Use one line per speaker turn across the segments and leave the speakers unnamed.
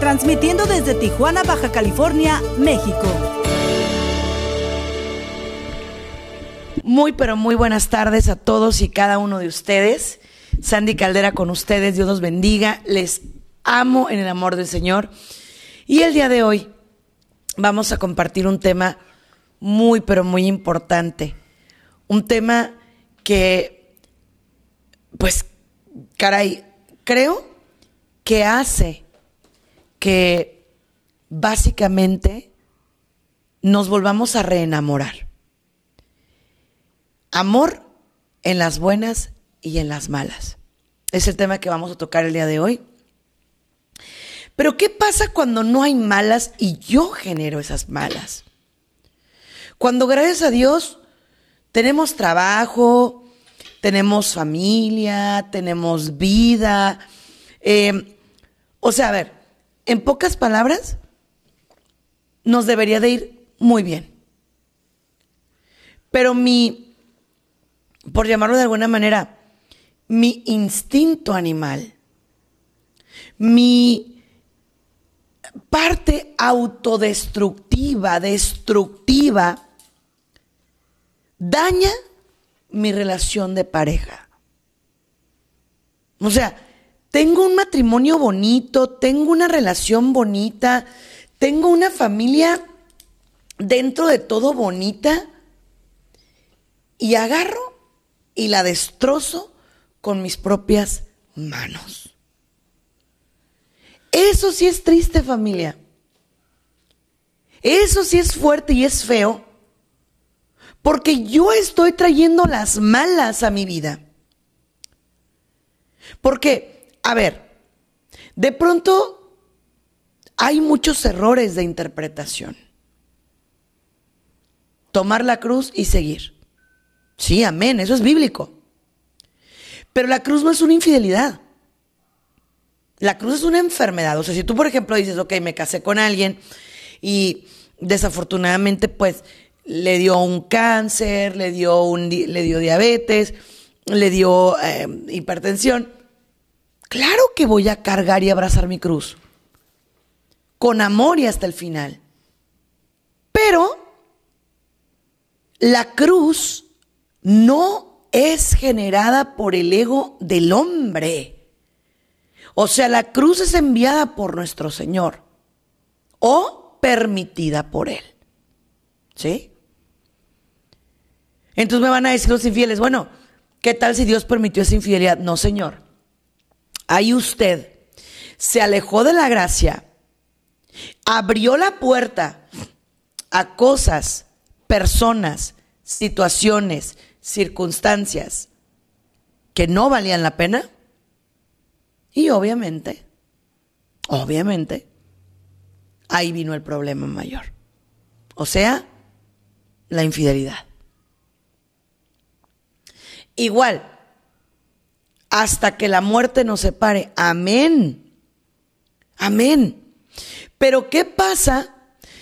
transmitiendo desde Tijuana, Baja California, México.
Muy, pero muy buenas tardes a todos y cada uno de ustedes. Sandy Caldera con ustedes, Dios los bendiga. Les amo en el amor del Señor. Y el día de hoy vamos a compartir un tema muy, pero muy importante. Un tema que, pues, caray, creo que hace que básicamente nos volvamos a reenamorar. Amor en las buenas y en las malas. Es el tema que vamos a tocar el día de hoy. Pero ¿qué pasa cuando no hay malas y yo genero esas malas? Cuando gracias a Dios tenemos trabajo, tenemos familia, tenemos vida. Eh, o sea, a ver, en pocas palabras, nos debería de ir muy bien. Pero mi, por llamarlo de alguna manera, mi instinto animal, mi parte autodestructiva, destructiva, daña mi relación de pareja. O sea, tengo un matrimonio bonito, tengo una relación bonita, tengo una familia dentro de todo bonita y agarro y la destrozo con mis propias manos. Eso sí es triste familia. Eso sí es fuerte y es feo. Porque yo estoy trayendo las malas a mi vida. Porque, a ver, de pronto hay muchos errores de interpretación. Tomar la cruz y seguir. Sí, amén, eso es bíblico. Pero la cruz no es una infidelidad. La cruz es una enfermedad. O sea, si tú, por ejemplo, dices, ok, me casé con alguien y desafortunadamente, pues, le dio un cáncer, le dio, un, le dio diabetes, le dio eh, hipertensión. Claro que voy a cargar y abrazar mi cruz. Con amor y hasta el final. Pero la cruz no es generada por el ego del hombre. O sea, la cruz es enviada por nuestro Señor o permitida por Él. ¿Sí? Entonces me van a decir los infieles, bueno, ¿qué tal si Dios permitió esa infidelidad? No, Señor. Ahí usted se alejó de la gracia, abrió la puerta a cosas, personas, situaciones, circunstancias que no valían la pena y obviamente, obviamente, ahí vino el problema mayor. O sea, la infidelidad. Igual, hasta que la muerte nos separe. Amén. Amén. Pero ¿qué pasa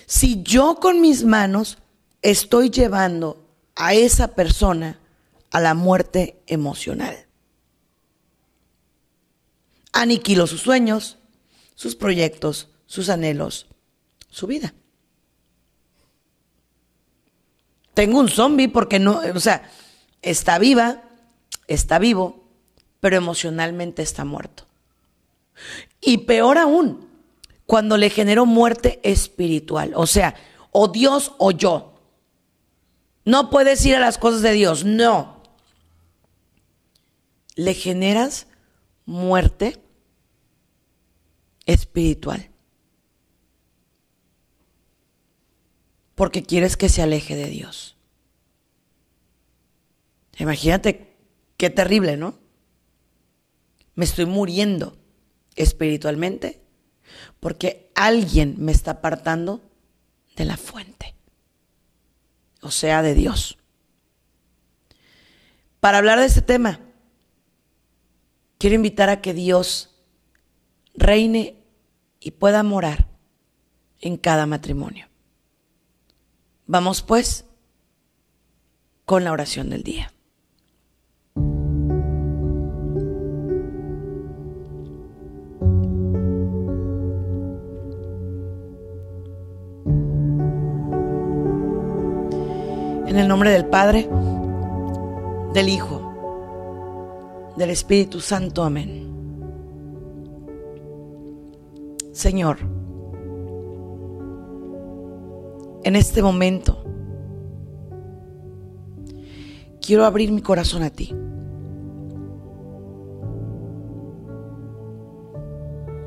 si yo con mis manos estoy llevando a esa persona a la muerte emocional? aniquiló sus sueños, sus proyectos, sus anhelos, su vida. Tengo un zombie porque no, o sea, está viva, está vivo, pero emocionalmente está muerto. Y peor aún, cuando le generó muerte espiritual, o sea, o Dios o yo. No puedes ir a las cosas de Dios, no. Le generas muerte espiritual. Porque quieres que se aleje de Dios. Imagínate qué terrible, ¿no? Me estoy muriendo espiritualmente porque alguien me está apartando de la fuente, o sea, de Dios. Para hablar de este tema, quiero invitar a que Dios reine y pueda morar en cada matrimonio. Vamos pues con la oración del día. En el nombre del Padre, del Hijo, del Espíritu Santo. Amén. Señor, en este momento quiero abrir mi corazón a ti.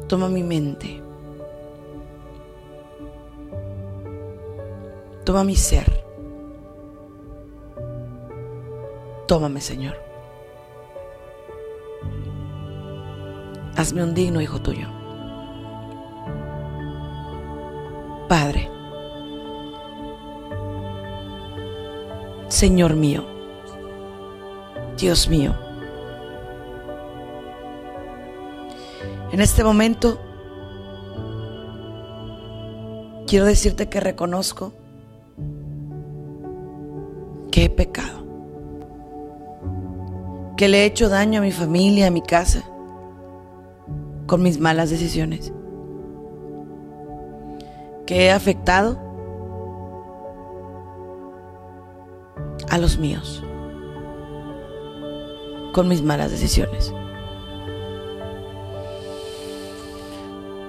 Toma mi mente. Toma mi ser. Tómame, Señor. Hazme un digno hijo tuyo. Padre, Señor mío, Dios mío, en este momento quiero decirte que reconozco que he pecado que le he hecho daño a mi familia, a mi casa, con mis malas decisiones, que he afectado a los míos con mis malas decisiones.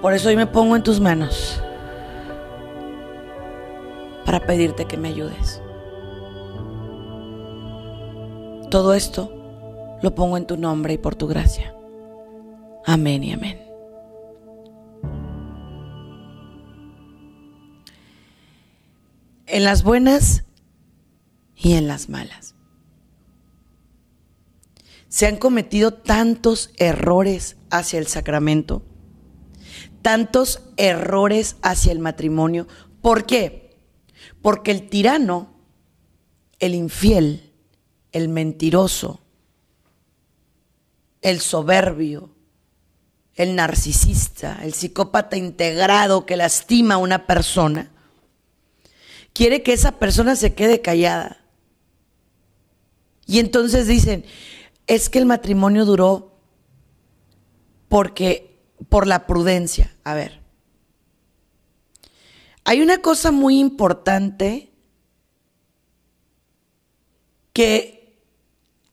Por eso hoy me pongo en tus manos para pedirte que me ayudes. Todo esto lo pongo en tu nombre y por tu gracia. Amén y amén. En las buenas y en las malas. Se han cometido tantos errores hacia el sacramento, tantos errores hacia el matrimonio. ¿Por qué? Porque el tirano, el infiel, el mentiroso, el soberbio, el narcisista, el psicópata integrado que lastima a una persona, quiere que esa persona se quede callada. Y entonces dicen, es que el matrimonio duró porque por la prudencia. A ver. Hay una cosa muy importante que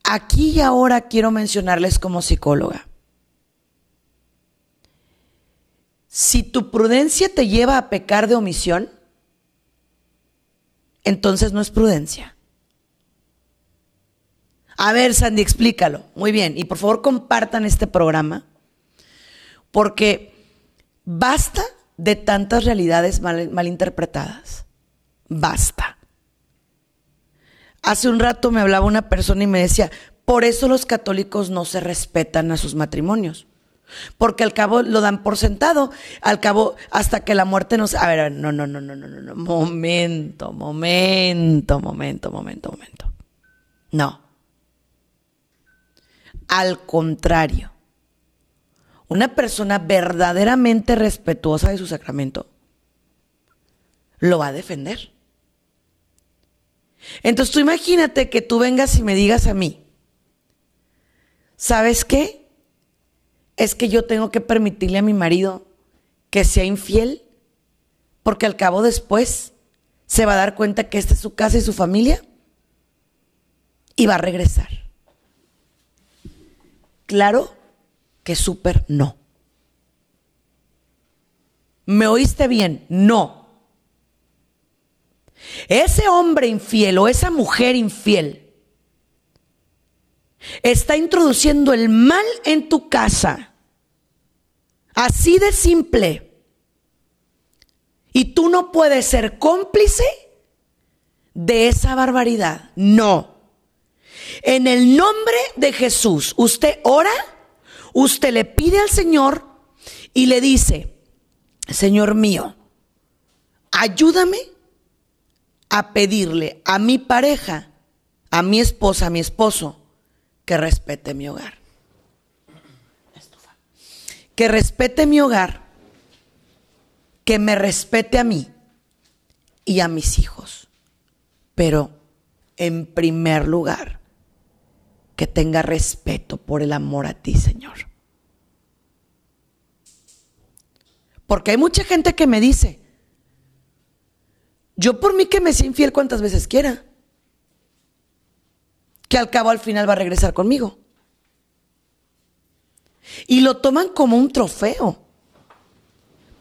aquí y ahora quiero mencionarles como psicóloga. Si tu prudencia te lleva a pecar de omisión, entonces no es prudencia. A ver, Sandy, explícalo. Muy bien. Y por favor compartan este programa, porque basta de tantas realidades mal, mal interpretadas. Basta. Hace un rato me hablaba una persona y me decía, por eso los católicos no se respetan a sus matrimonios. Porque al cabo lo dan por sentado, al cabo hasta que la muerte nos... A ver, no, no, no, no, no, no, no, momento, momento, momento, momento, momento. No. Al contrario, una persona verdaderamente respetuosa de su sacramento lo va a defender. Entonces tú imagínate que tú vengas y me digas a mí, ¿sabes qué? Es que yo tengo que permitirle a mi marido que sea infiel, porque al cabo después se va a dar cuenta que esta es su casa y su familia y va a regresar. Claro que súper no. ¿Me oíste bien? No. Ese hombre infiel o esa mujer infiel está introduciendo el mal en tu casa. Así de simple. Y tú no puedes ser cómplice de esa barbaridad. No. En el nombre de Jesús, usted ora, usted le pide al Señor y le dice, Señor mío, ayúdame a pedirle a mi pareja, a mi esposa, a mi esposo, que respete mi hogar. Que respete mi hogar, que me respete a mí y a mis hijos. Pero en primer lugar, que tenga respeto por el amor a ti, Señor. Porque hay mucha gente que me dice, yo por mí que me sea infiel cuantas veces quiera, que al cabo al final va a regresar conmigo. Y lo toman como un trofeo.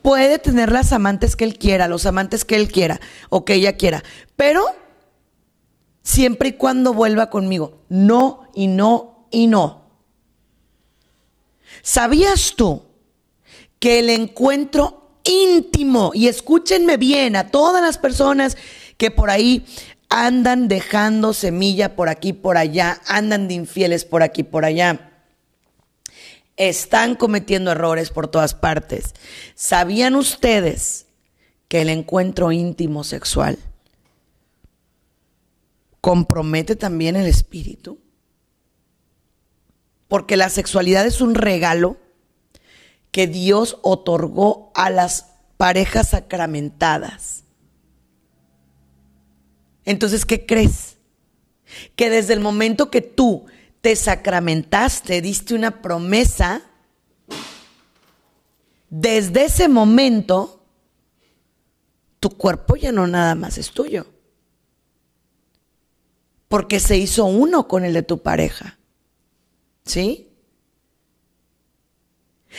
Puede tener las amantes que él quiera, los amantes que él quiera o que ella quiera, pero siempre y cuando vuelva conmigo. No y no y no. ¿Sabías tú que el encuentro íntimo, y escúchenme bien a todas las personas que por ahí andan dejando semilla por aquí, por allá, andan de infieles por aquí, por allá, están cometiendo errores por todas partes. ¿Sabían ustedes que el encuentro íntimo sexual compromete también el espíritu? Porque la sexualidad es un regalo que Dios otorgó a las parejas sacramentadas. Entonces, ¿qué crees? Que desde el momento que tú te sacramentaste, diste una promesa, desde ese momento, tu cuerpo ya no nada más es tuyo porque se hizo uno con el de tu pareja. ¿Sí?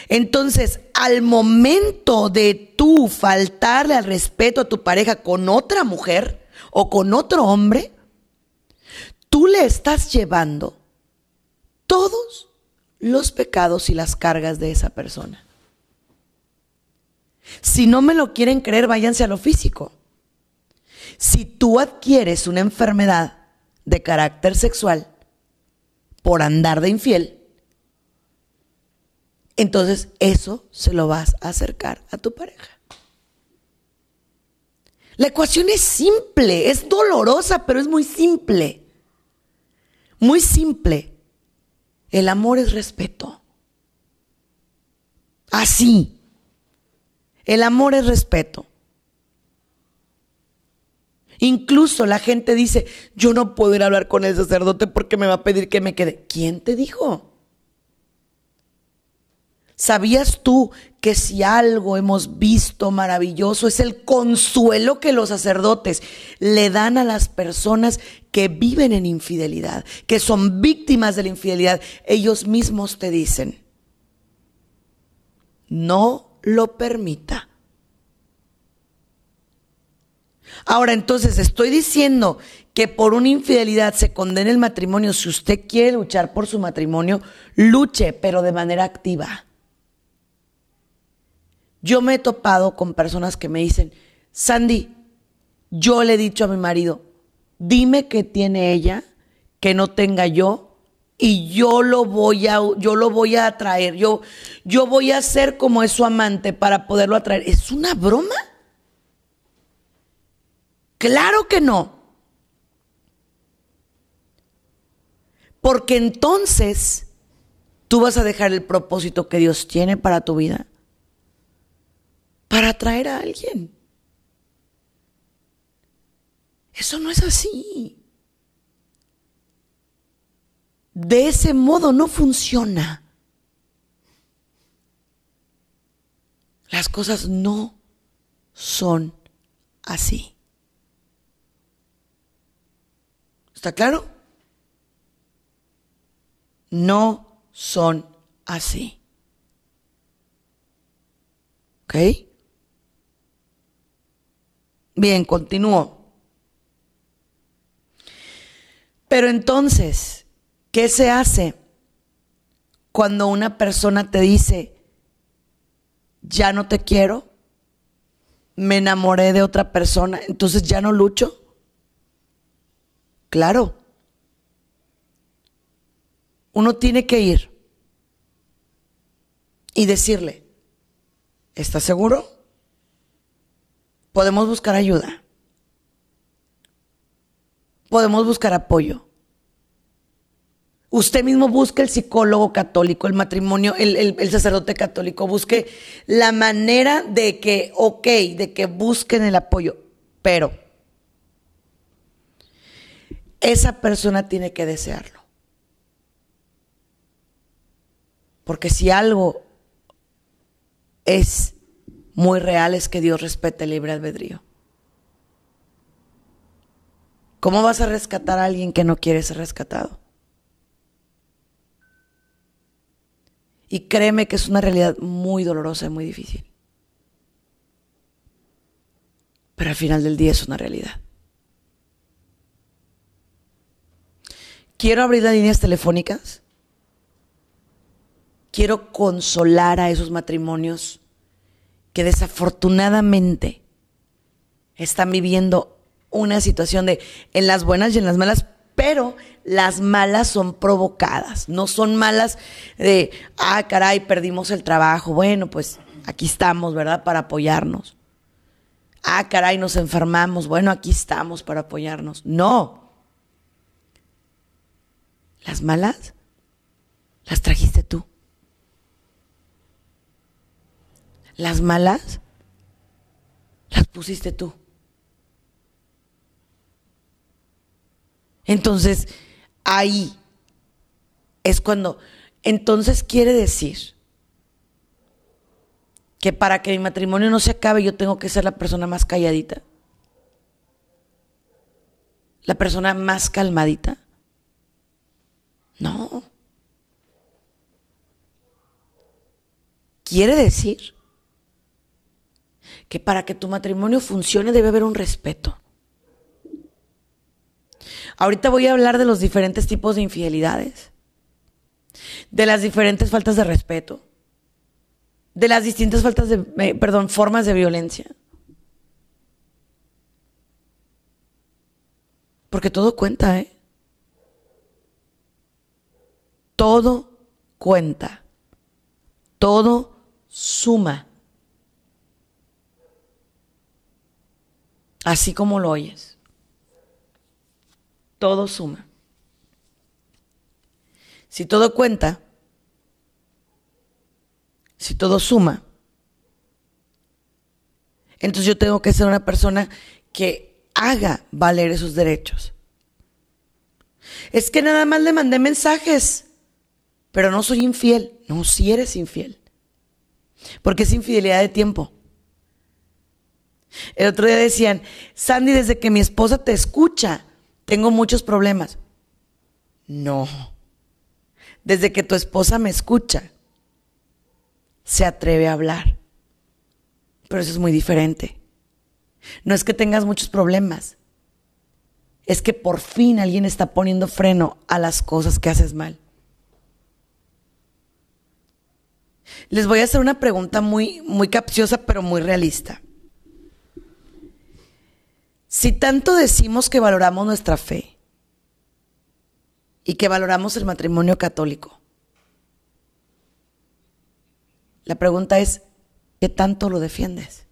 Entonces, al momento de tú faltarle al respeto a tu pareja con otra mujer o con otro hombre, tú le estás llevando todos los pecados y las cargas de esa persona. Si no me lo quieren creer, váyanse a lo físico. Si tú adquieres una enfermedad de carácter sexual por andar de infiel, entonces eso se lo vas a acercar a tu pareja. La ecuación es simple, es dolorosa, pero es muy simple. Muy simple. El amor es respeto. Así. El amor es respeto. Incluso la gente dice, yo no puedo ir a hablar con el sacerdote porque me va a pedir que me quede. ¿Quién te dijo? ¿Sabías tú que si algo hemos visto maravilloso es el consuelo que los sacerdotes le dan a las personas que viven en infidelidad, que son víctimas de la infidelidad? Ellos mismos te dicen, no lo permita. Ahora, entonces, estoy diciendo que por una infidelidad se condena el matrimonio. Si usted quiere luchar por su matrimonio, luche, pero de manera activa. Yo me he topado con personas que me dicen, Sandy, yo le he dicho a mi marido, dime qué tiene ella que no tenga yo y yo lo voy a yo lo voy a atraer. Yo yo voy a ser como es su amante para poderlo atraer. ¿Es una broma? Claro que no. Porque entonces tú vas a dejar el propósito que Dios tiene para tu vida para atraer a alguien. Eso no es así. De ese modo no funciona. Las cosas no son así. ¿Está claro? No son así. ¿Ok? Bien, continúo. Pero entonces, ¿qué se hace cuando una persona te dice, ya no te quiero, me enamoré de otra persona, entonces ya no lucho? Claro. Uno tiene que ir y decirle, ¿estás seguro? Podemos buscar ayuda. Podemos buscar apoyo. Usted mismo busque el psicólogo católico, el matrimonio, el, sacerdote católico, busque la manera de que, ok, de que busquen el apoyo, pero esa persona tiene que desearlo. Porque si algo es muy real es que Dios respete el libre albedrío. ¿Cómo vas a rescatar a alguien que no quiere ser rescatado? Y créeme que es una realidad muy dolorosa y muy difícil. Pero al final del día es una realidad. Quiero abrir las líneas telefónicas. Quiero consolar a esos matrimonios que desafortunadamente están viviendo una situación de en las buenas y en las malas, pero las malas son provocadas, no son malas de, ah, caray, perdimos el trabajo, bueno, pues aquí estamos, ¿verdad? Para apoyarnos. Ah, caray, nos enfermamos, bueno, aquí estamos para apoyarnos. No. Las malas las trajiste tú. Las malas las pusiste tú. Entonces, ahí es cuando, entonces quiere decir que para que mi matrimonio no se acabe yo tengo que ser la persona más calladita, la persona más calmadita. No. Quiere decir que para que tu matrimonio funcione debe haber un respeto. Ahorita voy a hablar de los diferentes tipos de infidelidades, de las diferentes faltas de respeto, de las distintas faltas de, eh, perdón, formas de violencia. Porque todo cuenta, ¿eh? Todo cuenta. Todo suma. Así como lo oyes todo suma. Si todo cuenta, si todo suma, entonces yo tengo que ser una persona que haga valer esos derechos. Es que nada más le mandé mensajes, pero no soy infiel. No, si eres infiel. Porque es infidelidad de tiempo. El otro día decían, Sandy, desde que mi esposa te escucha, tengo muchos problemas. No. Desde que tu esposa me escucha, se atreve a hablar. Pero eso es muy diferente. No es que tengas muchos problemas. Es que por fin alguien está poniendo freno a las cosas que haces mal. Les voy a hacer una pregunta muy, muy capciosa, pero muy realista. Si tanto decimos que valoramos nuestra fe y que valoramos el matrimonio católico, la pregunta es, ¿qué tanto lo defiendes?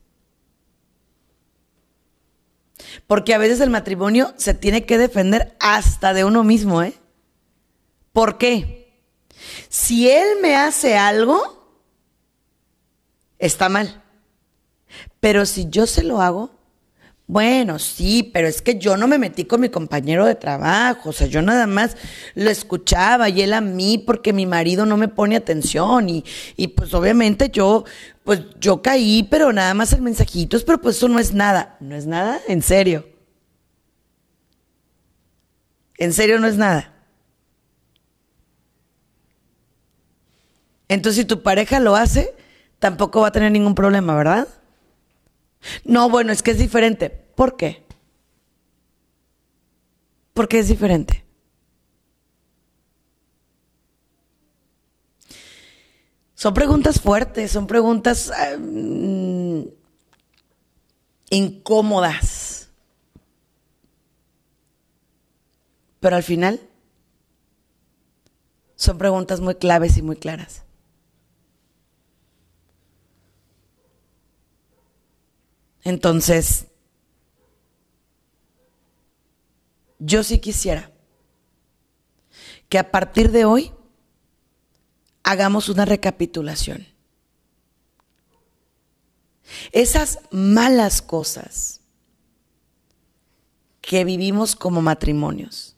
Porque a veces el matrimonio se tiene que defender hasta de uno mismo, ¿eh? ¿Por qué? Si él me hace algo, está mal. Pero si yo se lo hago, bueno, sí, pero es que yo no me metí con mi compañero de trabajo, o sea, yo nada más lo escuchaba y él a mí porque mi marido no me pone atención y, y pues obviamente yo, pues yo caí, pero nada más el mensajitos, pero pues eso no es nada, no es nada, en serio. En serio no es nada. Entonces si tu pareja lo hace, tampoco va a tener ningún problema, ¿verdad? No, bueno, es que es diferente. ¿Por qué? ¿Por qué es diferente? Son preguntas fuertes, son preguntas mm, incómodas. Pero al final son preguntas muy claves y muy claras. Entonces, yo sí quisiera que a partir de hoy hagamos una recapitulación. Esas malas cosas que vivimos como matrimonios,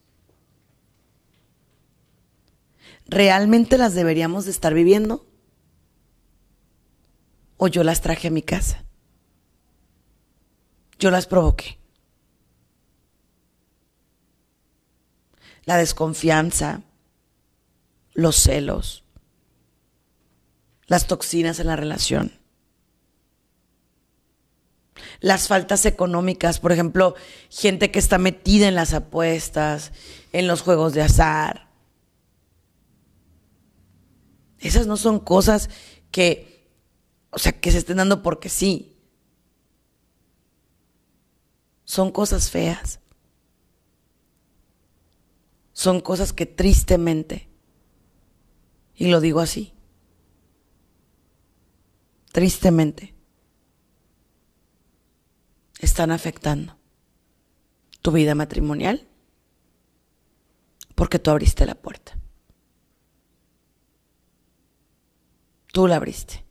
¿realmente las deberíamos de estar viviendo? ¿O yo las traje a mi casa? Yo las provoqué. La desconfianza, los celos, las toxinas en la relación las faltas económicas, por ejemplo, gente que está metida en las apuestas, en los juegos de azar. Esas no son cosas que, o sea, que se estén dando porque sí. Son cosas feas. Son cosas que tristemente, y lo digo así, tristemente, están afectando tu vida matrimonial porque tú abriste la puerta. Tú la abriste.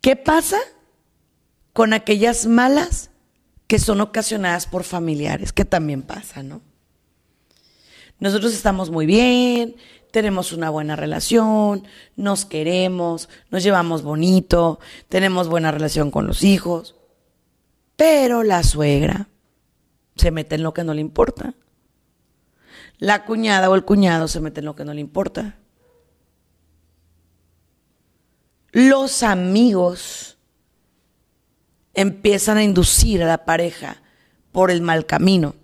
¿Qué pasa con aquellas malas que son ocasionadas por familiares? Que también pasa, ¿no? Nosotros estamos muy bien, tenemos una buena relación, nos queremos, nos llevamos bonito, tenemos buena relación con los hijos. Pero la suegra se mete en lo que no le importa. La cuñada o el cuñado se mete en lo que no le importa. Los amigos empiezan a inducir a la pareja por el mal camino.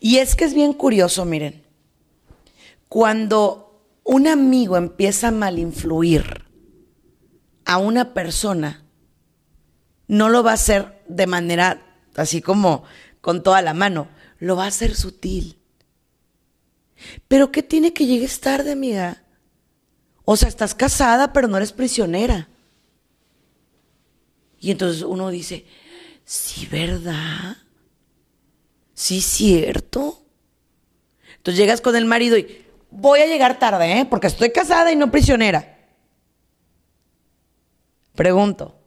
Y es que es bien curioso, miren. Cuando un amigo empieza a malinfluir a una persona, no lo va a hacer de manera así como con toda la mano, lo va a hacer sutil. Pero ¿qué tiene que llegues tarde, amiga? O sea, estás casada, pero no eres prisionera. Y entonces uno dice, sí, ¿verdad? Sí, cierto. Entonces llegas con el marido y, voy a llegar tarde, ¿eh? porque estoy casada y no prisionera. Pregunto,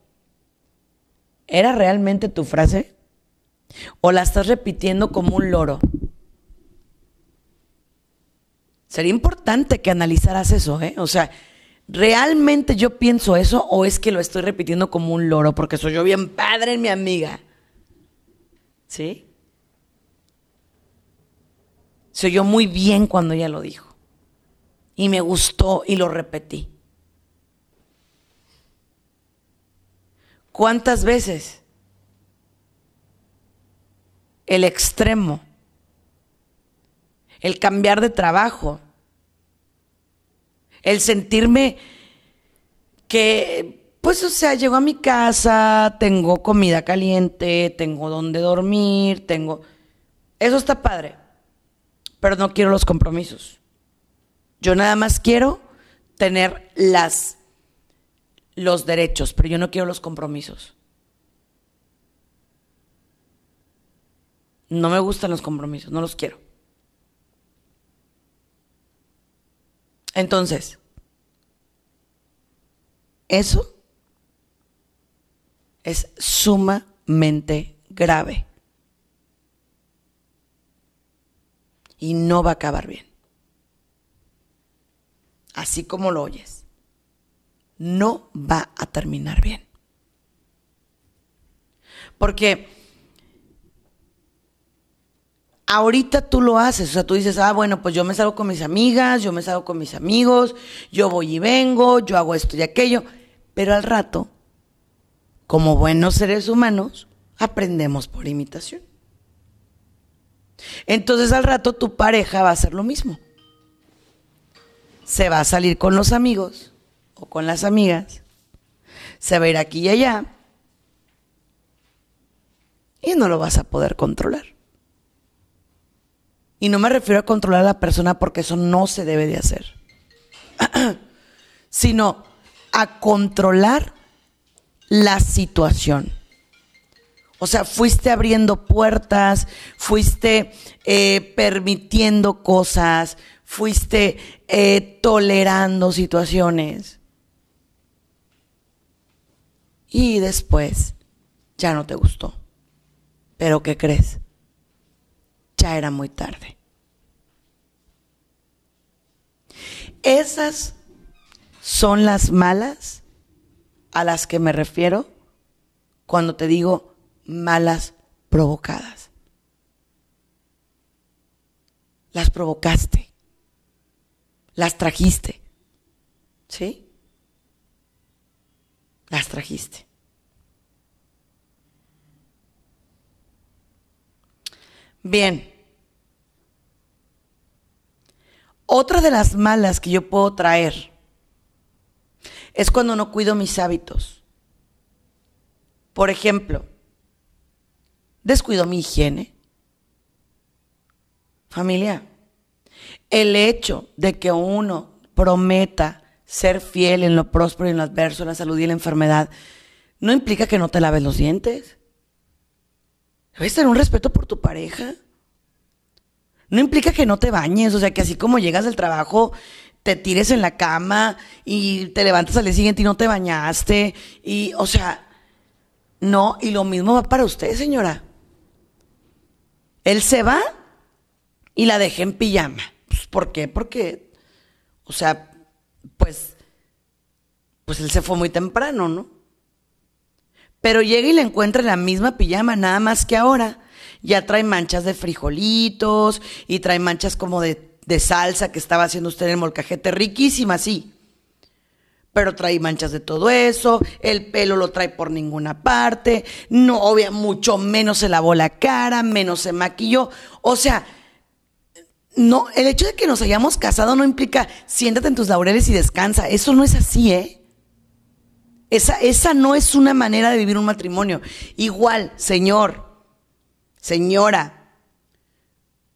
¿era realmente tu frase? ¿O la estás repitiendo como un loro? Sería importante que analizaras eso, ¿eh? O sea, ¿realmente yo pienso eso o es que lo estoy repitiendo como un loro porque soy yo bien padre mi amiga? ¿Sí? Se oyó muy bien cuando ella lo dijo y me gustó y lo repetí. ¿Cuántas veces el extremo, el cambiar de trabajo, el sentirme que, pues, o sea, llego a mi casa, tengo comida caliente, tengo donde dormir, tengo... Eso está padre, pero no quiero los compromisos. Yo nada más quiero tener las los derechos, pero yo no quiero los compromisos. No me gustan los compromisos, no los quiero. Entonces, eso es sumamente grave. Y no va a acabar bien así como lo oyes, no va a terminar bien. Porque ahorita tú lo haces, o sea, tú dices, ah, bueno, pues yo me salgo con mis amigas, yo me salgo con mis amigos, yo voy y vengo, yo hago esto y aquello, pero al rato, como buenos seres humanos, aprendemos por imitación. Entonces al rato tu pareja va a hacer lo mismo se va a salir con los amigos o con las amigas, se va a ir aquí y allá y no lo vas a poder controlar. Y no me refiero a controlar a la persona porque eso no se debe de hacer, sino a controlar la situación. O sea, fuiste abriendo puertas, fuiste eh, permitiendo cosas, fuiste eh, tolerando situaciones. Y después ya no te gustó. Pero ¿qué crees? Ya era muy tarde. Esas son las malas a las que me refiero cuando te digo malas provocadas. Las provocaste. Las trajiste. ¿Sí? Las trajiste. Bien. Otra de las malas que yo puedo traer es cuando no cuido mis hábitos. Por ejemplo, descuido mi higiene. Familia, el hecho de que uno prometa ser fiel en lo próspero y en lo adverso, en la salud y en la enfermedad, no implica que no te laves los dientes. Debes tener un respeto por tu pareja. No implica que no te bañes, o sea, que así como llegas del trabajo, te tires en la cama y te levantas al día siguiente y no te bañaste. Y, o sea, no, y lo mismo va para usted, señora. Él se va y la dejé en pijama. Pues, ¿Por qué? Porque, o sea, pues, pues él se fue muy temprano, ¿no? Pero llega y le encuentra en la misma pijama, nada más que ahora ya trae manchas de frijolitos y trae manchas como de, de salsa que estaba haciendo usted en el molcajete, riquísima, sí. Pero trae manchas de todo eso, el pelo lo trae por ninguna parte, no, obvia, mucho menos se lavó la cara, menos se maquilló. O sea, no, el hecho de que nos hayamos casado no implica siéntate en tus laureles y descansa. Eso no es así, ¿eh? Esa, esa no es una manera de vivir un matrimonio. Igual, Señor, señora,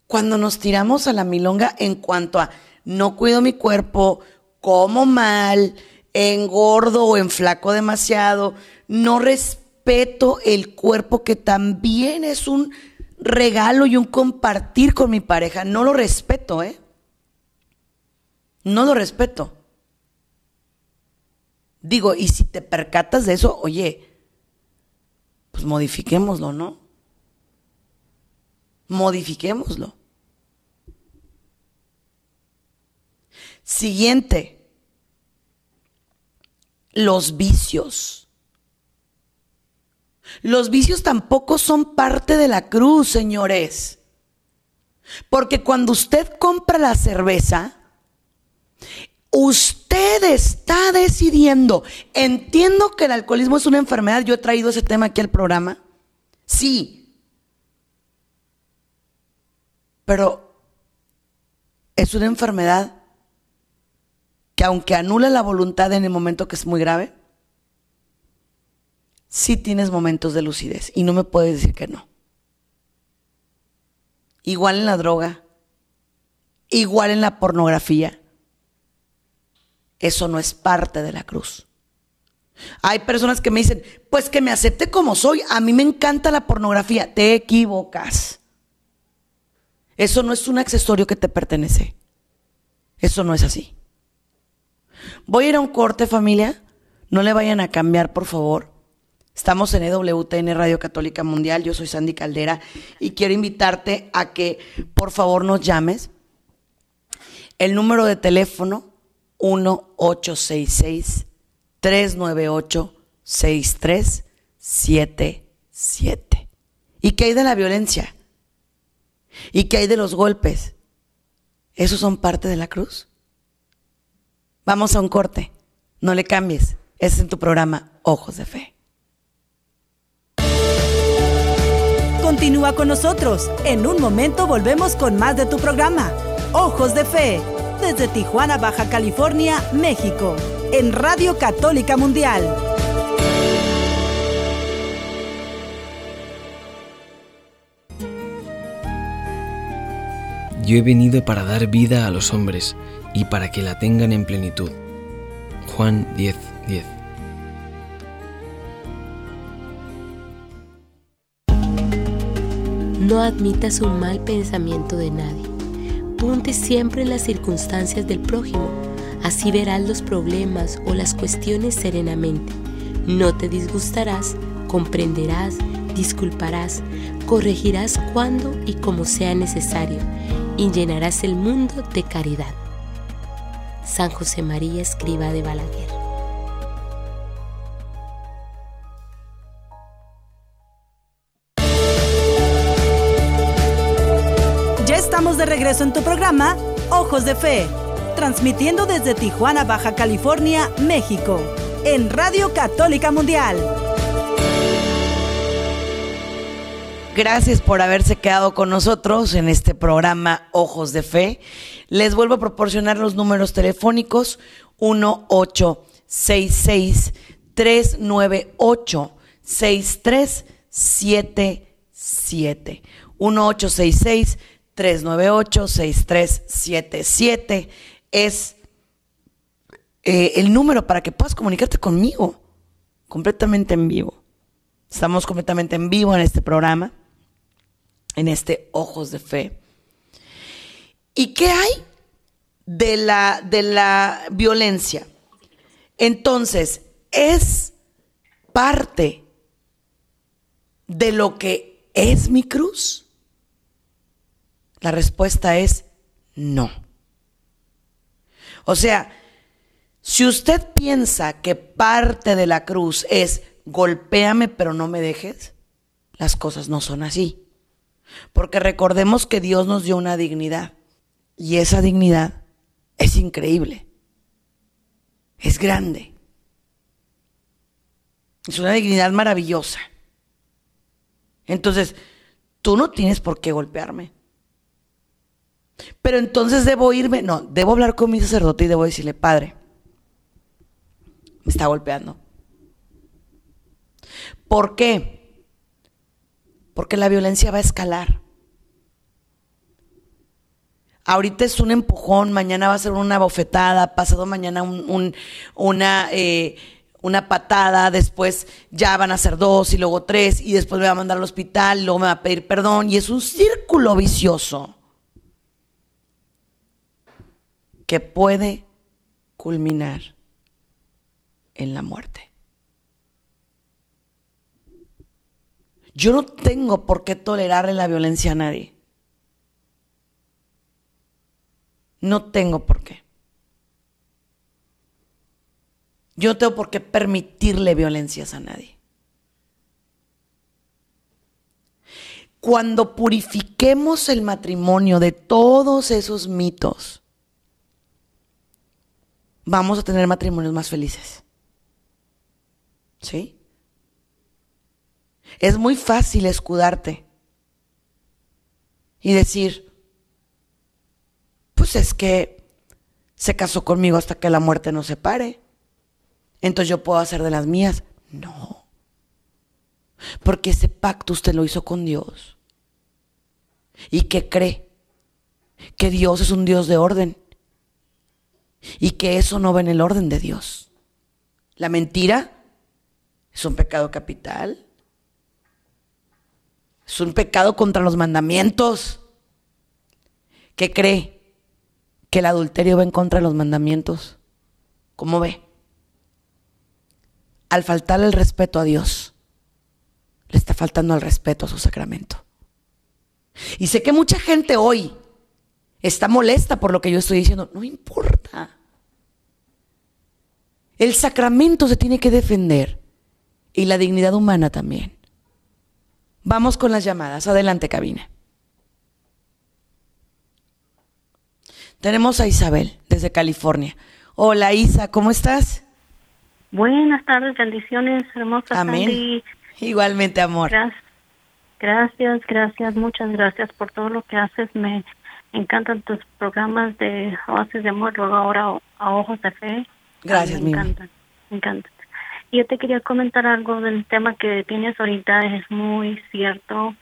cuando nos tiramos a la milonga en cuanto a no cuido mi cuerpo, como mal, engordo o enflaco demasiado, no respeto el cuerpo que también es un regalo y un compartir con mi pareja. No lo respeto, ¿eh? No lo respeto. Digo, y si te percatas de eso, oye, pues modifiquémoslo, ¿no? Modifiquémoslo. Siguiente. Los vicios. Los vicios tampoco son parte de la cruz, señores. Porque cuando usted compra la cerveza, usted está decidiendo. Entiendo que el alcoholismo es una enfermedad. Yo he traído ese tema aquí al programa. Sí. Pero es una enfermedad que aunque anula la voluntad en el momento que es muy grave, sí tienes momentos de lucidez y no me puedes decir que no. Igual en la droga, igual en la pornografía. Eso no es parte de la cruz. Hay personas que me dicen, pues que me acepte como soy, a mí me encanta la pornografía. Te equivocas. Eso no es un accesorio que te pertenece. Eso no es así. Voy a ir a un corte familia. No le vayan a cambiar, por favor. Estamos en EWTN Radio Católica Mundial. Yo soy Sandy Caldera y quiero invitarte a que por favor nos llames. El número de teléfono 1866 398 6377. ¿Y qué hay de la violencia? ¿Y qué hay de los golpes? ¿Esos son parte de la cruz? Vamos a un corte. No le cambies. Es en tu programa Ojos de Fe.
Continúa con nosotros. En un momento volvemos con más de tu programa, Ojos de Fe, desde Tijuana, Baja California, México, en Radio Católica Mundial.
Yo he venido para dar vida a los hombres y para que la tengan en plenitud. Juan 10:10. 10.
No admitas un mal pensamiento de nadie. Ponte siempre en las circunstancias del prójimo. Así verás los problemas o las cuestiones serenamente. No te disgustarás, comprenderás, disculparás, corregirás cuando y como sea necesario y llenarás el mundo de caridad. San José María Escriba de Balaguer.
Ya estamos de regreso en tu programa Ojos de Fe, transmitiendo desde Tijuana, Baja California, México, en Radio Católica Mundial.
Gracias por haberse quedado con nosotros en este programa Ojos de Fe. Les vuelvo a proporcionar los números telefónicos. 1866 398 6377 1866 398 6377 es eh, el número para que puedas comunicarte conmigo. Completamente en vivo. Estamos completamente en vivo en este programa en este Ojos de Fe. ¿Y qué hay de la, de la violencia? Entonces, ¿es parte de lo que es mi cruz? La respuesta es no. O sea, si usted piensa que parte de la cruz es golpéame pero no me dejes, las cosas no son así. Porque recordemos que Dios nos dio una dignidad y esa dignidad es increíble. Es grande. Es una dignidad maravillosa. Entonces, tú no tienes por qué golpearme. Pero entonces debo irme, no, debo hablar con mi sacerdote y debo decirle, Padre, me está golpeando. ¿Por qué? Porque la violencia va a escalar. Ahorita es un empujón, mañana va a ser una bofetada, pasado mañana una, eh, una patada, después ya van a ser dos y luego tres y después me va a mandar al hospital, luego me va a pedir perdón y es un círculo vicioso que puede culminar en la muerte. Yo no tengo por qué tolerarle la violencia a nadie. No tengo por qué. Yo no tengo por qué permitirle violencias a nadie. Cuando purifiquemos el matrimonio de todos esos mitos, vamos a tener matrimonios más felices. ¿Sí? Es muy fácil escudarte y decir, pues es que se casó conmigo hasta que la muerte nos separe. Entonces yo puedo hacer de las mías. No. Porque ese pacto usted lo hizo con Dios. ¿Y que cree? Que Dios es un Dios de orden. Y que eso no va en el orden de Dios. La mentira es un pecado capital. Es un pecado contra los mandamientos. ¿Qué cree? Que el adulterio va en contra de los mandamientos. ¿Cómo ve? Al faltarle el respeto a Dios, le está faltando el respeto a su sacramento. Y sé que mucha gente hoy está molesta por lo que yo estoy diciendo. No importa. El sacramento se tiene que defender y la dignidad humana también. Vamos con las llamadas. Adelante, cabina. Tenemos a Isabel desde California. Hola Isa, ¿cómo estás?
Buenas tardes, bendiciones hermosas.
Amén. Igualmente, amor.
Gracias, gracias, muchas gracias por todo lo que haces. Me encantan tus programas de Oasis de Amor, luego ahora a Ojos de Fe.
Gracias,
me encantan, me encantan. Yo te quería comentar algo del tema que tienes ahorita, es muy cierto.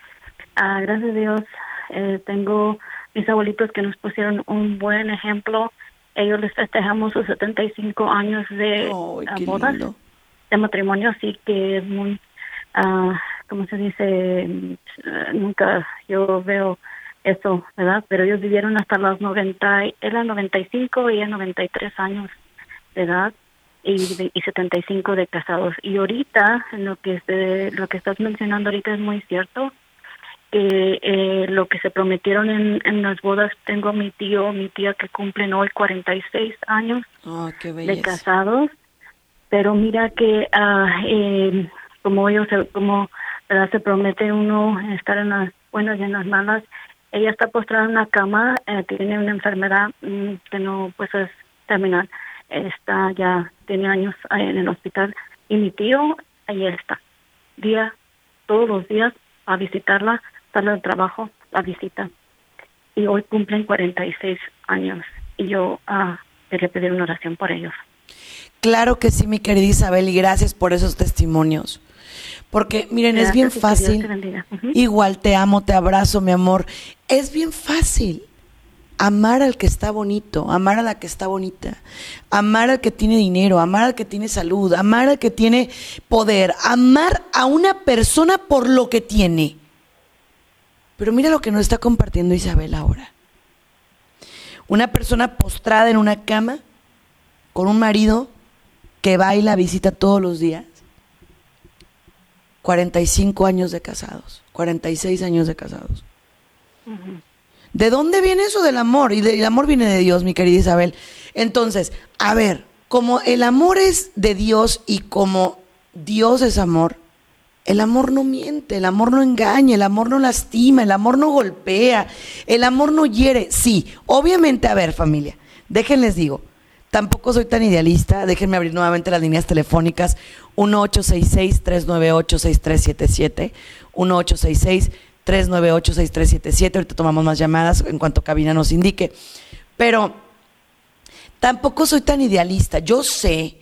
Ah, gracias a Dios, eh, tengo mis abuelitos que nos pusieron un buen ejemplo ellos les festejamos sus 75 años de bodas,
lindo.
de matrimonio, así que es muy, ah, ¿cómo se dice? Mm, nunca yo veo eso, ¿verdad? Pero ellos vivieron hasta los 90, era 95 y ella 93 años de edad y, y 75 de casados. Y ahorita, lo que, este- lo que estás mencionando ahorita es muy cierto, que eh, lo que se prometieron en, en las bodas, tengo a mi tío, mi tía que cumplen hoy 46 años
Ay, qué
de casados, pero mira que ah, eh, como ellos, se- como ¿verdad? se promete uno estar en las buenas y en las malas, ella está postrada en una cama, eh, tiene una enfermedad mm, que no pues es terminal, está ya tiene años en el hospital y mi tío ahí está, día, todos los días a visitarla, sale del trabajo, la visita y hoy cumplen 46 años y yo ah, quería pedir una oración por ellos.
Claro que sí, mi querida Isabel, y gracias por esos testimonios. Porque, miren, es bien fácil.
te.
Igual te amo, te abrazo, mi amor. Es bien fácil amar al que está bonito, amar a la que está bonita, amar al que tiene dinero, amar al que tiene salud, amar al que tiene poder, amar a una persona por lo que tiene. Pero mira lo que nos está compartiendo Isabel ahora. Una persona postrada en una cama con un marido que va y la visita todos los días. 45 años de casados, 46 años de casados. ¿De dónde viene eso del amor? Y el amor viene de Dios, mi querida Isabel. Entonces, a ver, como el amor es de Dios y como Dios es amor, el amor no miente, el amor no engaña, el amor no lastima, el amor no golpea, el amor no hiere. Sí, obviamente, a ver, familia, déjenles digo, tampoco soy tan idealista, déjenme abrir nuevamente las líneas telefónicas 1866-398-6377, 1866-398-6377, ahorita tomamos más llamadas en cuanto cabina nos indique, pero tampoco soy tan idealista, yo sé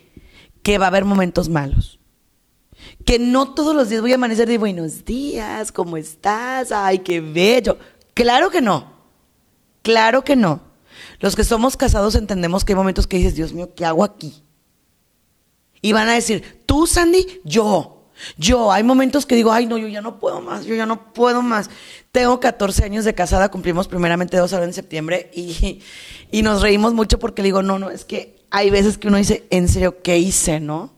que va a haber momentos malos que no todos los días voy a amanecer de buenos días, ¿cómo estás? Ay, qué bello. Claro que no. Claro que no. Los que somos casados entendemos que hay momentos que dices, Dios mío, ¿qué hago aquí? Y van a decir, tú, Sandy, yo. Yo, hay momentos que digo, ay, no, yo ya no puedo más, yo ya no puedo más. Tengo 14 años de casada, cumplimos primeramente dos ahora en septiembre y, y nos reímos mucho porque le digo, no, no, es que hay veces que uno dice, en serio, ¿qué hice, no?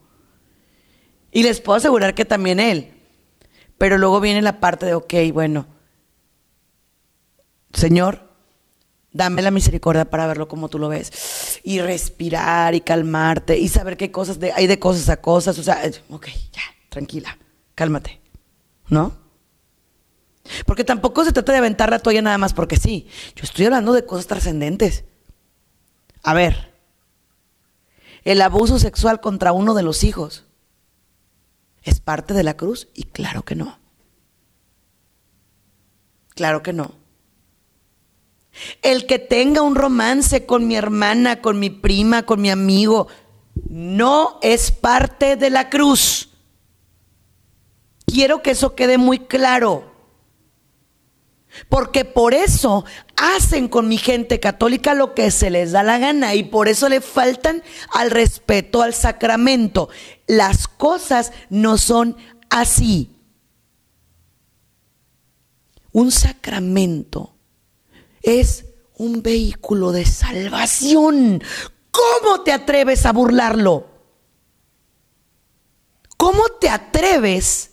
Y les puedo asegurar que también él. Pero luego viene la parte de, ok, bueno, Señor, dame la misericordia para verlo como tú lo ves. Y respirar y calmarte y saber qué cosas, de, hay de cosas a cosas. O sea, ok, ya, tranquila, cálmate. ¿No? Porque tampoco se trata de aventar la toalla nada más porque sí. Yo estoy hablando de cosas trascendentes. A ver, el abuso sexual contra uno de los hijos. ¿Es parte de la cruz? Y claro que no. Claro que no. El que tenga un romance con mi hermana, con mi prima, con mi amigo, no es parte de la cruz. Quiero que eso quede muy claro. Porque por eso hacen con mi gente católica lo que se les da la gana y por eso le faltan al respeto al sacramento. Las cosas no son así. Un sacramento es un vehículo de salvación. ¿Cómo te atreves a burlarlo? ¿Cómo te atreves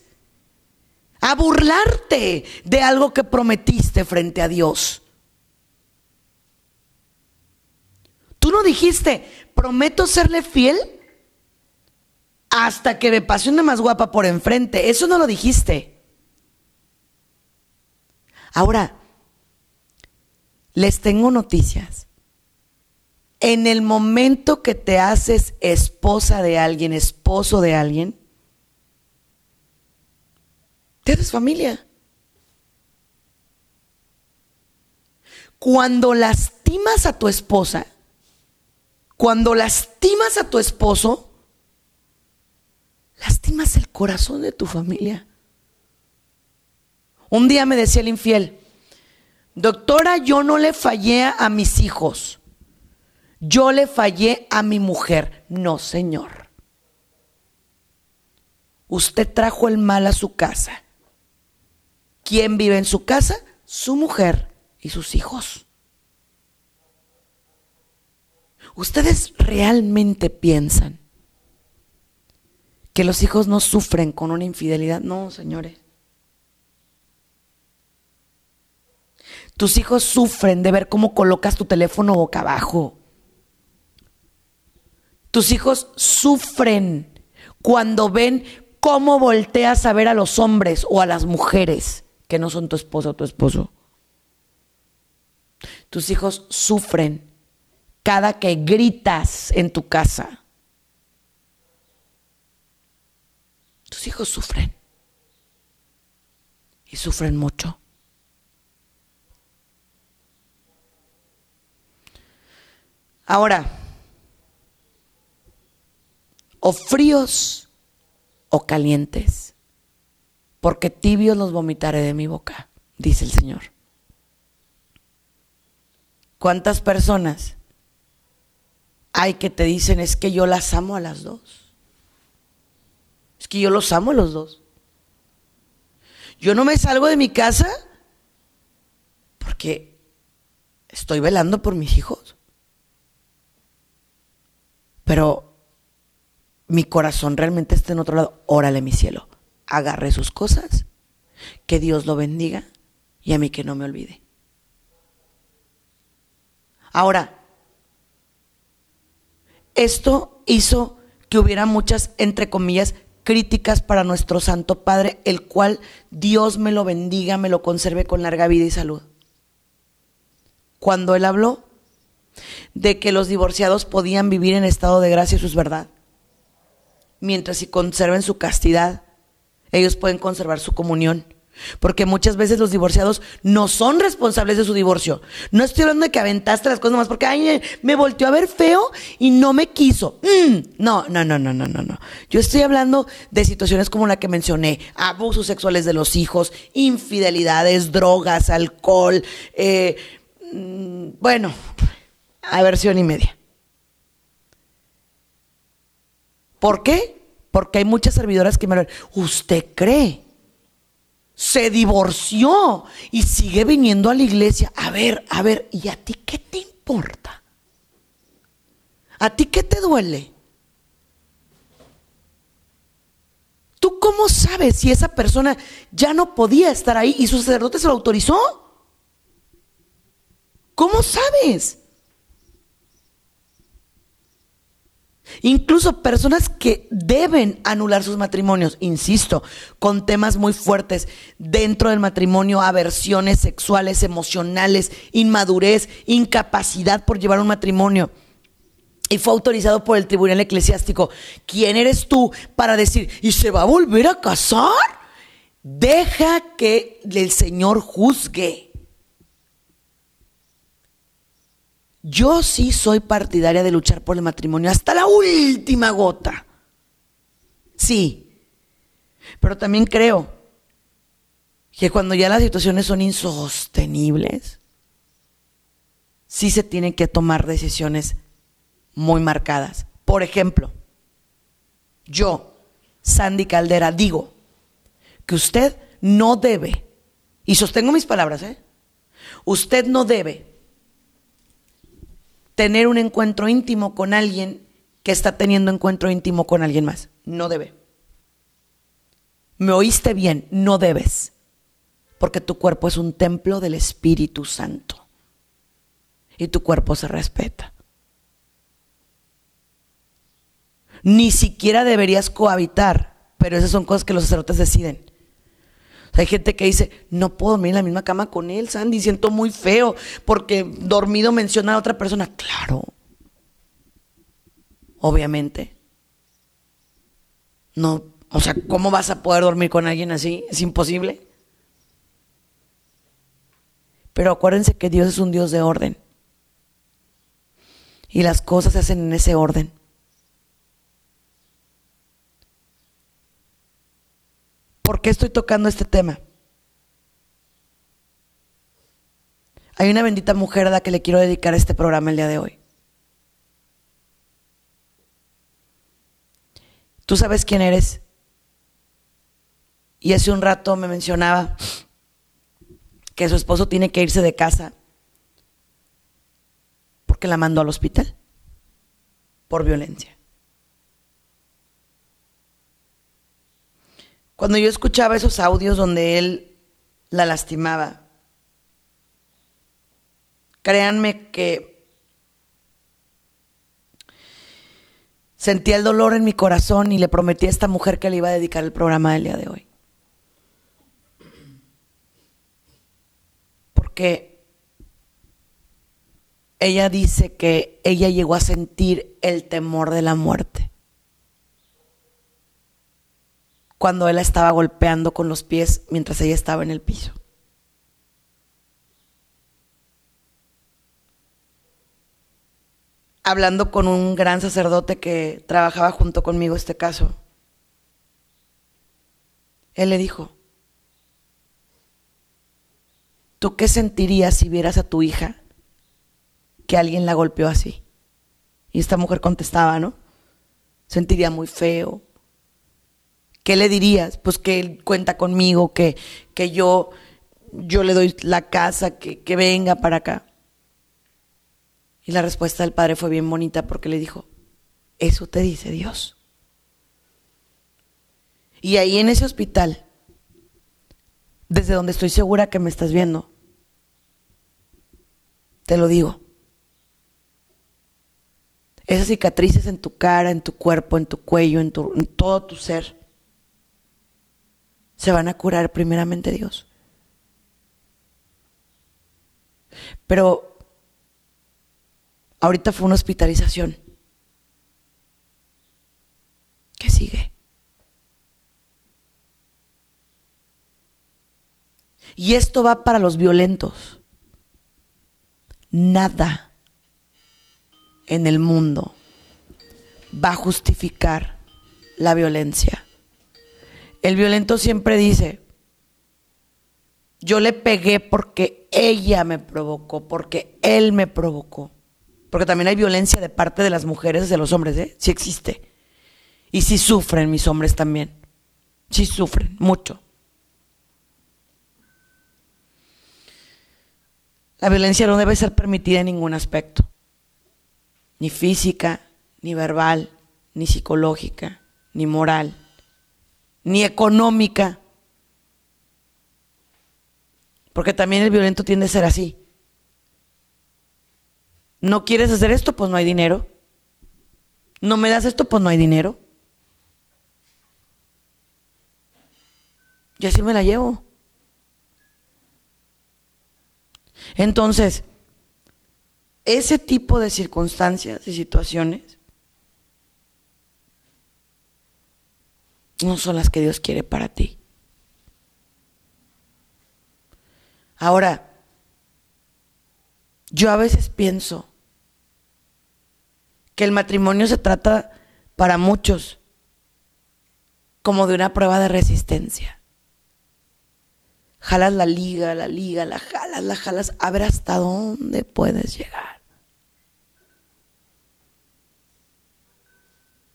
a burlarte de algo que prometiste frente a Dios? Tú no dijiste, prometo serle fiel hasta que me pase una más guapa por enfrente. Eso no lo dijiste. Ahora, les tengo noticias. En el momento que te haces esposa de alguien, esposo de alguien, haces familia. Cuando lastimas a tu esposa, cuando lastimas a tu esposo, lastimas el corazón de tu familia. Un día me decía el infiel, doctora, yo no le fallé a mis hijos. Yo le fallé a mi mujer. No, señor. Usted trajo el mal a su casa. ¿Quién vive en su casa? Su mujer y sus hijos. ¿Ustedes realmente piensan que los hijos no sufren con una infidelidad? No, señores. Tus hijos sufren de ver cómo colocas tu teléfono boca abajo. Tus hijos sufren cuando ven cómo volteas a ver a los hombres o a las mujeres que no son tu esposo o tu esposo. Tus hijos sufren cada que gritas en tu casa. Tus hijos sufren. Y sufren mucho. Ahora, o fríos o calientes, porque tibios los vomitaré de mi boca, dice el Señor. ¿Cuántas personas hay que te dicen es que yo las amo a las dos? Es que yo los amo a los dos. Yo no me salgo de mi casa porque estoy velando por mis hijos. Pero mi corazón realmente está en otro lado. Órale, mi cielo. Agarre sus cosas. Que Dios lo bendiga. Y a mí que no me olvide. Ahora, esto hizo que hubiera muchas, entre comillas, críticas para nuestro Santo Padre, el cual Dios me lo bendiga, me lo conserve con larga vida y salud. Cuando él habló, de que los divorciados podían vivir en estado de gracia, eso es verdad. Mientras si conserven su castidad, ellos pueden conservar su comunión. Porque muchas veces los divorciados no son responsables de su divorcio. No estoy hablando de que aventaste las cosas más porque ay, me volteó a ver feo y no me quiso. no, no, no, no, no, no, no. Yo estoy hablando de situaciones como la que mencioné: abusos sexuales de los hijos, infidelidades, drogas, alcohol. Eh, bueno, versión y media. ¿Por qué? Porque hay muchas servidoras que me dicen, ¿usted cree? Se divorció y sigue viniendo a la iglesia. A ver, a ver, ¿y a ti qué te importa? ¿A ti qué te duele? ¿Tú cómo sabes si esa persona ya no podía estar ahí y su sacerdote se lo autorizó? ¿Cómo sabes? Incluso personas que deben anular sus matrimonios, insisto, con temas muy fuertes dentro del matrimonio, aversiones sexuales, emocionales, inmadurez, incapacidad por llevar un matrimonio. Y fue autorizado por el tribunal eclesiástico. ¿Quién eres tú para decir, ¿y se va a volver a casar? Deja que el Señor juzgue. Yo sí soy partidaria de luchar por el matrimonio hasta la última gota. Sí. Pero también creo que cuando ya las situaciones son insostenibles, sí se tienen que tomar decisiones muy marcadas. Por ejemplo, yo, Sandy Caldera, digo que usted no debe, y sostengo mis palabras, ¿eh? Usted no debe tener un encuentro íntimo con alguien que está teniendo encuentro íntimo con alguien más. No debe. Me oíste bien, no debes. Porque tu cuerpo es un templo del Espíritu Santo. Y tu cuerpo se respeta. Ni siquiera deberías cohabitar, pero esas son cosas que los sacerdotes deciden. Hay gente que dice, no puedo dormir en la misma cama con él, Sandy, siento muy feo porque dormido menciona a otra persona. Claro, obviamente. No, o sea, ¿cómo vas a poder dormir con alguien así? Es imposible. Pero acuérdense que Dios es un Dios de orden. Y las cosas se hacen en ese orden. ¿Por qué estoy tocando este tema? Hay una bendita mujer a la que le quiero dedicar este programa el día de hoy. Tú sabes quién eres. Y hace un rato me mencionaba que su esposo tiene que irse de casa porque la mandó al hospital por violencia. Cuando yo escuchaba esos audios donde él la lastimaba, créanme que sentía el dolor en mi corazón y le prometí a esta mujer que le iba a dedicar el programa del día de hoy. Porque ella dice que ella llegó a sentir el temor de la muerte. Cuando él estaba golpeando con los pies mientras ella estaba en el piso. Hablando con un gran sacerdote que trabajaba junto conmigo este caso, él le dijo, ¿tú qué sentirías si vieras a tu hija que alguien la golpeó así? Y esta mujer contestaba, ¿no? Sentiría muy feo, ¿qué le dirías? Pues que él cuenta conmigo, que, que yo, yo le doy la casa, que, que venga para acá. Y la respuesta del padre fue bien bonita porque le dijo, eso te dice Dios. Y ahí en ese hospital, desde donde estoy segura que me estás viendo, te lo digo. Esas cicatrices en tu cara, en tu cuerpo, en tu cuello, en, en todo tu ser, se van a curar primeramente Dios. Pero ahorita fue una hospitalización. ¿Qué sigue? Y esto va para los violentos. Nada en el mundo va a justificar la violencia. El violento siempre dice, yo le pegué porque ella me provocó, porque él me provocó. Porque también hay violencia de parte de las mujeres de los hombres, ¿eh? Sí existe. Y sí sufren mis hombres también. Sí sufren, mucho. La violencia no debe ser permitida en ningún aspecto. Ni física, ni verbal, ni psicológica, ni moral ni económica. Porque también el violento tiende a ser así. No quieres hacer esto, pues no hay dinero. No me das esto, pues no hay dinero. Y así me la llevo. Entonces, ese tipo de circunstancias y situaciones no son las que Dios quiere para ti. Ahora, yo a veces pienso que el matrimonio se trata para muchos como de una prueba de resistencia. Jalas la liga, la liga, la jalas, la jalas, a ver hasta dónde puedes llegar.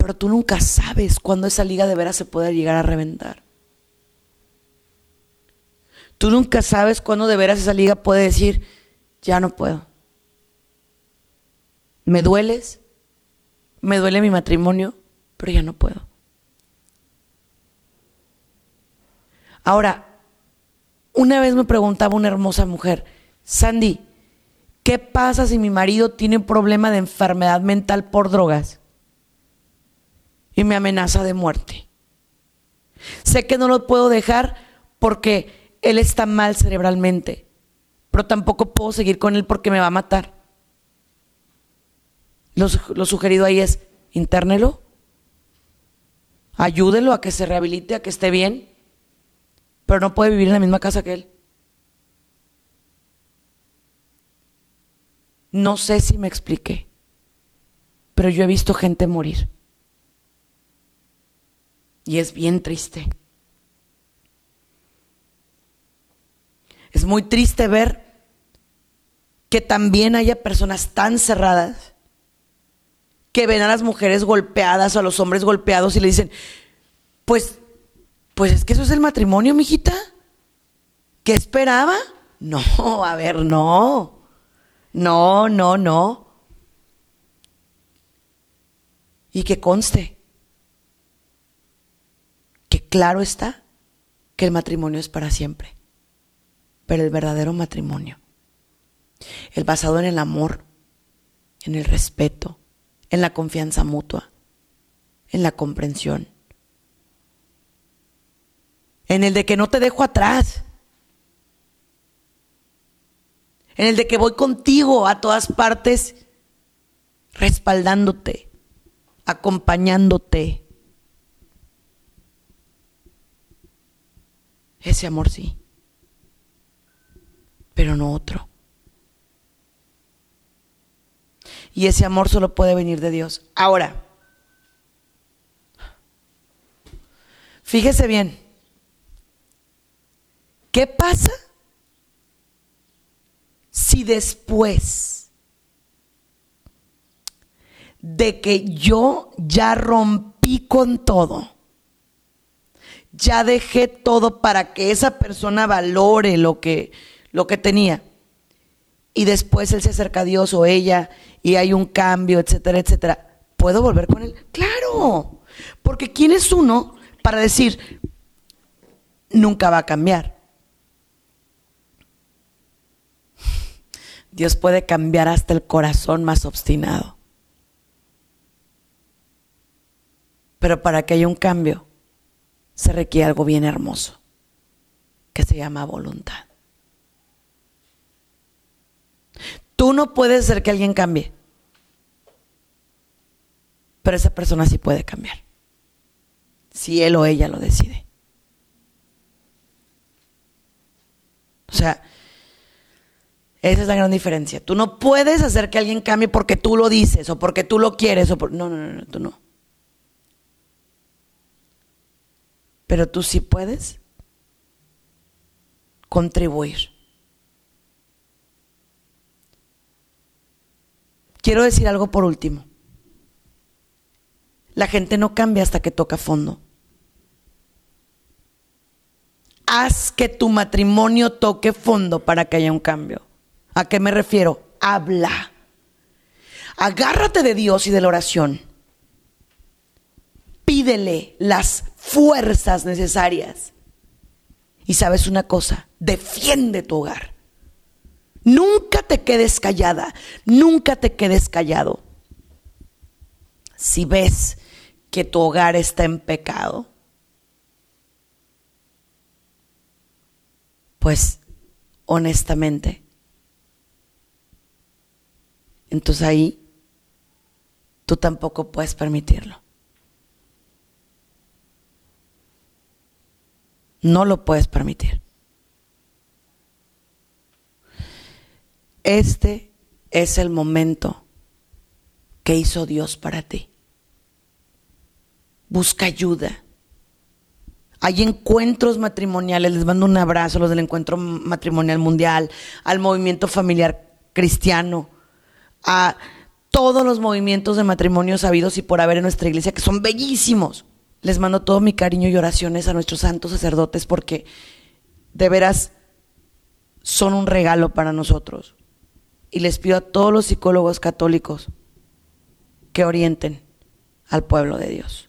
Pero tú nunca sabes cuándo esa liga de veras se puede llegar a reventar. Tú nunca sabes cuándo de veras esa liga puede decir, ya no puedo. Me dueles, me duele mi matrimonio, pero ya no puedo. Ahora, una vez me preguntaba una hermosa mujer, Sandy, ¿qué pasa si mi marido tiene un problema de enfermedad mental por drogas? Y me amenaza de muerte. Sé que no lo puedo dejar porque él está mal cerebralmente, pero tampoco puedo seguir con él porque me va a matar. Lo, sugerido ahí es, internelo, ayúdelo a que se rehabilite, a que esté bien, pero no puede vivir en la misma casa que él. No sé si me expliqué, pero yo he visto gente morir. Y es bien triste. Es muy triste ver que también haya personas tan cerradas que ven a las mujeres golpeadas o a los hombres golpeados y le dicen, pues, pues es que eso es el matrimonio, mijita. ¿Qué esperaba? No, a ver, no. No, no, no. Y que conste claro está que el matrimonio es para siempre. Pero el verdadero matrimonio, el basado en el amor, en el respeto, en la confianza mutua, en la comprensión, en el de que no te dejo atrás, en el de que voy contigo a todas partes, respaldándote, acompañándote. Ese amor sí, pero no otro. Y ese amor solo puede venir de Dios. Ahora, fíjese bien, ¿qué pasa si después de que yo ya rompí con todo, ya dejé todo para que esa persona valore lo que, lo que tenía, y después él se acerca a Dios o ella y hay un cambio, etcétera, etcétera, ¿puedo volver con él? Claro, porque ¿quién es uno para decir, nunca va a cambiar? Dios puede cambiar hasta el corazón más obstinado. Pero para que haya un cambio, se requiere algo bien hermoso, que se llama voluntad. Tú no puedes hacer que alguien cambie, pero esa persona sí puede cambiar, si él o ella lo decide. O sea, esa es la gran diferencia. Tú no puedes hacer que alguien cambie porque tú lo dices o porque tú lo quieres o por... no, no, no, no, tú no. Pero tú sí puedes contribuir. Quiero decir algo por último. La gente no cambia hasta que toca fondo. Haz que tu matrimonio toque fondo para que haya un cambio. ¿A qué me refiero? Habla. Agárrate de Dios y de la oración. Pídele las fuerzas necesarias. Y sabes una cosa, defiende tu hogar. Nunca te quedes callada, nunca te quedes callado. Si ves que tu hogar está en pecado, pues honestamente, entonces ahí tú tampoco puedes permitirlo. No lo puedes permitir. Este es el momento que hizo Dios para ti. Busca ayuda. Hay encuentros matrimoniales, les mando un abrazo a los del encuentro matrimonial mundial, al movimiento familiar cristiano, a todos los movimientos de matrimonio sabidos y por haber en nuestra iglesia, que son bellísimos. Les mando todo mi cariño y oraciones a nuestros santos sacerdotes porque de veras son un regalo para nosotros y les pido a todos los psicólogos católicos que orienten al pueblo de Dios.